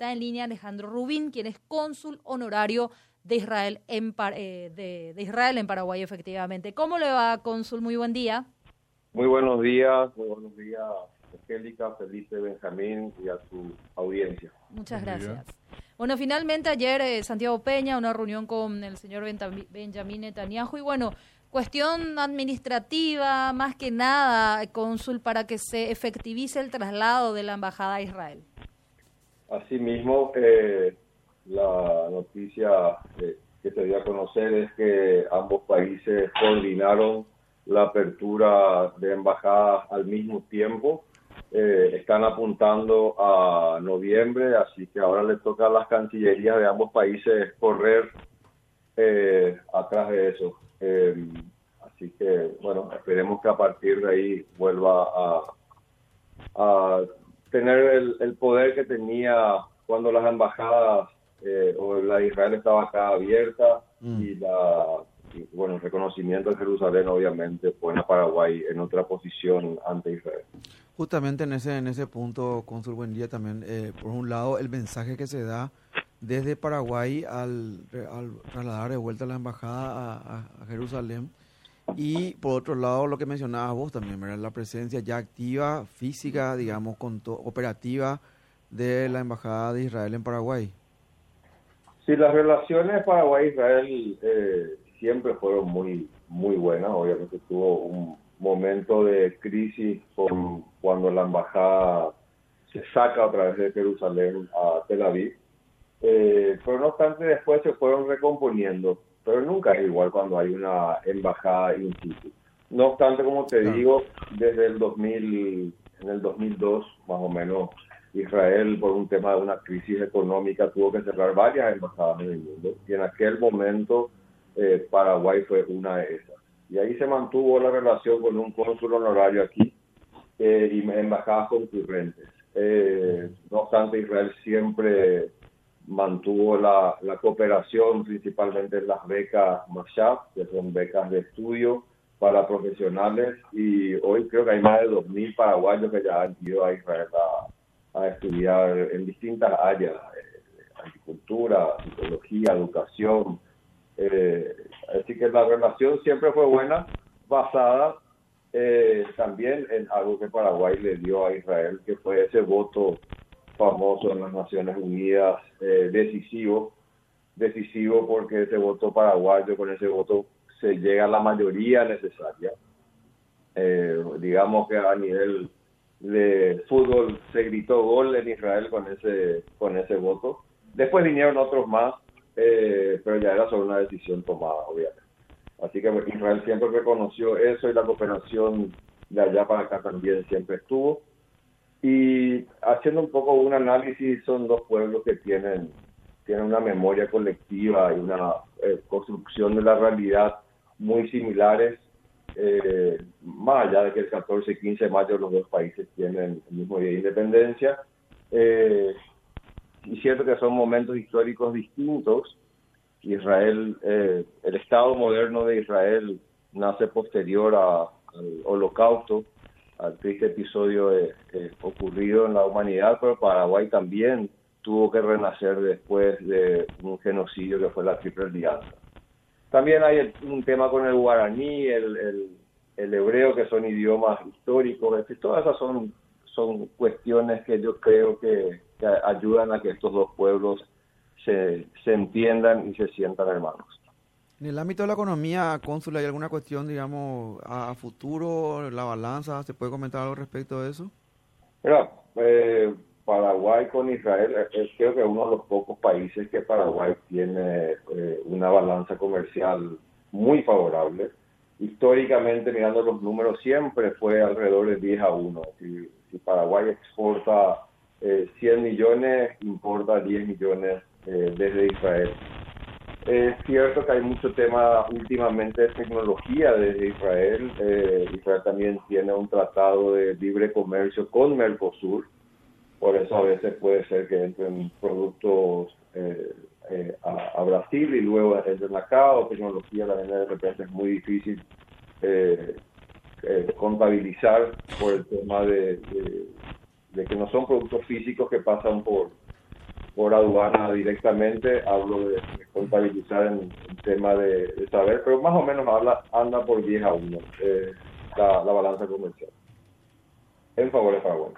está en línea Alejandro Rubín, quien es cónsul honorario de Israel en, eh, de, Israel en Paraguay, efectivamente. ¿Cómo le va, cónsul? Muy buen día. Muy buenos días, muy buenos días, Angélica, Felipe, Benjamín y a su audiencia. Muchas gracias. Bueno, finalmente ayer eh, Santiago Peña, una reunión con el señor Benjamín Netanyahu y bueno, cuestión administrativa, más que nada, cónsul, para que se efectivice el traslado de la embajada a Israel. Asimismo, eh, la noticia eh, que se dio a conocer es que ambos países coordinaron la apertura de embajadas al mismo tiempo. Eh, están apuntando a noviembre, así que ahora le toca a las cancillerías de ambos países correr eh, atrás de eso. así que, bueno, esperemos que a partir de ahí vuelva a tener el, el poder que tenía cuando las embajadas eh, o la de Israel estaba acá abierta mm. y la bueno el reconocimiento de Jerusalén obviamente pone a Paraguay en otra posición ante Israel. Justamente en ese en ese punto, Cónsul Buen Día también, eh, por un lado el mensaje que se da desde Paraguay al, al trasladar de vuelta la embajada a, Jerusalén y por otro lado lo que mencionabas vos también, ¿verdad? la presencia ya activa, física, digamos, con operativa de la embajada de Israel en Paraguay. Sí, las relaciones Paraguay-Israel eh, siempre fueron muy, muy buenas. Obviamente tuvo un momento de crisis con, cuando la embajada se saca a través de Jerusalén a Tel Aviv. Eh, pero no obstante, después se fueron recomponiendo. Pero nunca es igual cuando hay una embajada in situ. No obstante, como te digo, desde el 2000, en el 2002, más o menos, Israel, por un tema de una crisis económica, tuvo que cerrar varias embajadas en el mundo y en aquel momento eh, Paraguay fue una de esas. Y ahí se mantuvo la relación con un cónsul honorario aquí eh, y embajadas concurrentes. Eh, no obstante, Israel siempre mantuvo la, cooperación principalmente en las becas Mashab, que son becas de estudio para profesionales, y hoy creo que hay más de 2.000 paraguayos que ya han ido a Israel a, a estudiar en distintas áreas, eh, agricultura, psicología, educación. Eh, así que la relación siempre fue buena, basada eh, también en algo que Paraguay le dio a Israel, que fue ese voto famoso en las Naciones Unidas, decisivo, decisivo porque ese voto paraguayo, con ese voto se llega a la mayoría necesaria. digamos que a nivel de fútbol se gritó gol en Israel con ese con ese voto. Después vinieron otros más, eh, pero ya era sobre una decisión tomada, obviamente. Así que Israel siempre reconoció eso y la cooperación de allá para acá también siempre estuvo. Y haciendo un poco un análisis, son dos pueblos que tienen, tienen una memoria colectiva y una eh, construcción de la realidad muy similares eh, más allá de que el 14 y 15 de mayo los dos países tienen el mismo día de independencia. Eh, y cierto que son momentos históricos distintos. Israel, eh, el Estado moderno de Israel nace posterior al holocausto, al triste episodio ocurrido en la humanidad, pero Paraguay también tuvo que renacer después de un genocidio que fue la Triple Alianza. También hay un tema con el guaraní, el, el, hebreo, que son idiomas históricos. todas esas son, son cuestiones que yo creo que, ayudan a que estos dos pueblos se, se entiendan y se sientan hermanos. En el ámbito de la economía, cónsul, ¿hay alguna cuestión, digamos, a, futuro, la balanza? ¿Se puede comentar algo respecto de eso? Mira, eh, Paraguay con Israel es eh, eh, creo que uno de los pocos países que Paraguay tiene eh, una balanza comercial muy favorable. Históricamente, mirando los números, siempre fue alrededor de 10 a 1. Si, Paraguay exporta 100 millones, importa 10 millones desde Israel. Es cierto que hay mucho tema últimamente de tecnología desde Israel. Israel también tiene un tratado de libre comercio con Mercosur por eso a veces puede ser que entren productos eh, eh, a, Brasil y luego entren acá, o tecnología también de repente es muy difícil eh, contabilizar por el tema de, que no son productos físicos que pasan por por aduana directamente, hablo de, contabilizar en, tema de, saber, pero más o menos habla, anda por 10 a 1 eh, la, la balanza comercial en favor de Paraguay.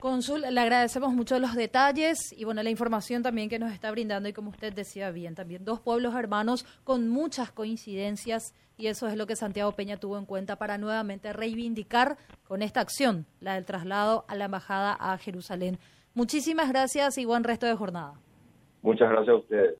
Consul, le agradecemos mucho los detalles y bueno, la información también que nos está brindando y como usted decía bien, también dos pueblos hermanos con muchas coincidencias y eso es lo que Santiago Peña tuvo en cuenta para nuevamente reivindicar con esta acción, la del traslado a la embajada a Jerusalén. Muchísimas gracias y buen resto de jornada. Muchas gracias a ustedes.